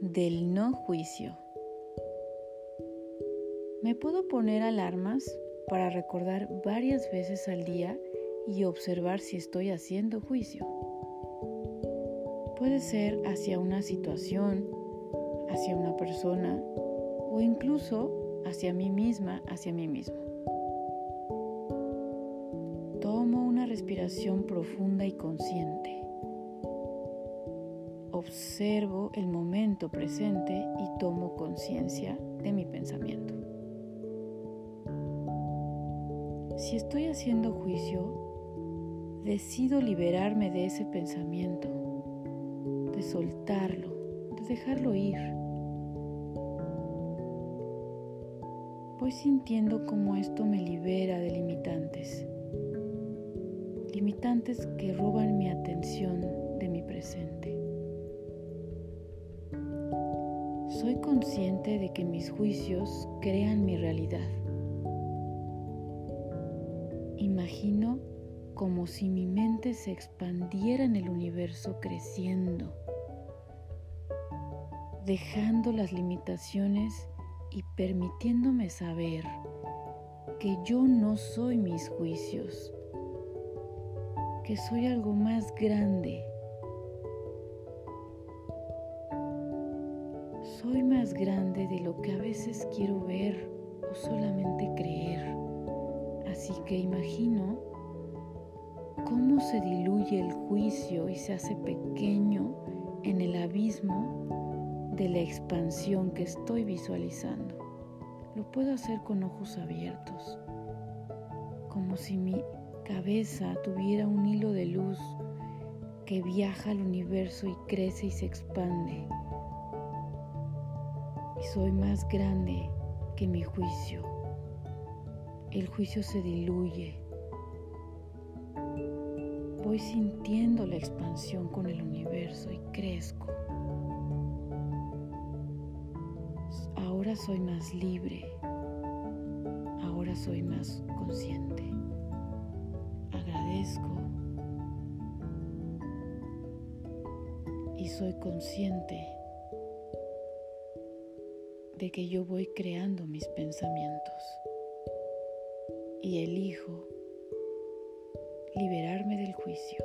del no juicio. Me puedo poner alarmas para recordar varias veces al día y observar si estoy haciendo juicio. Puede ser hacia una situación, hacia una persona o incluso hacia mí misma, hacia mí mismo. Tomo una respiración profunda y consciente. Observo el momento presente y tomo conciencia de mi pensamiento. Si estoy haciendo juicio, decido liberarme de ese pensamiento, de soltarlo, de dejarlo ir. Voy sintiendo cómo esto me libera de limitantes, limitantes que roban mi atención Soy consciente de que mis juicios crean mi realidad. Imagino como si mi mente se expandiera en el universo creciendo, dejando las limitaciones y permitiéndome saber que yo no soy mis juicios, que soy algo más grande Soy más grande de lo que a veces quiero ver o solamente creer. Así que imagino cómo se diluye el juicio y se hace pequeño en el abismo de la expansión que estoy visualizando. Lo puedo hacer con ojos abiertos, como si mi cabeza tuviera un hilo de luz que viaja al universo y crece y se expande y soy más grande que mi juicio. El juicio se diluye. Voy sintiendo la expansión con el universo y crezco. Ahora soy más libre. Ahora soy más consciente. Agradezco. Y soy consciente de que yo voy creando mis pensamientos y elijo liberarme del juicio.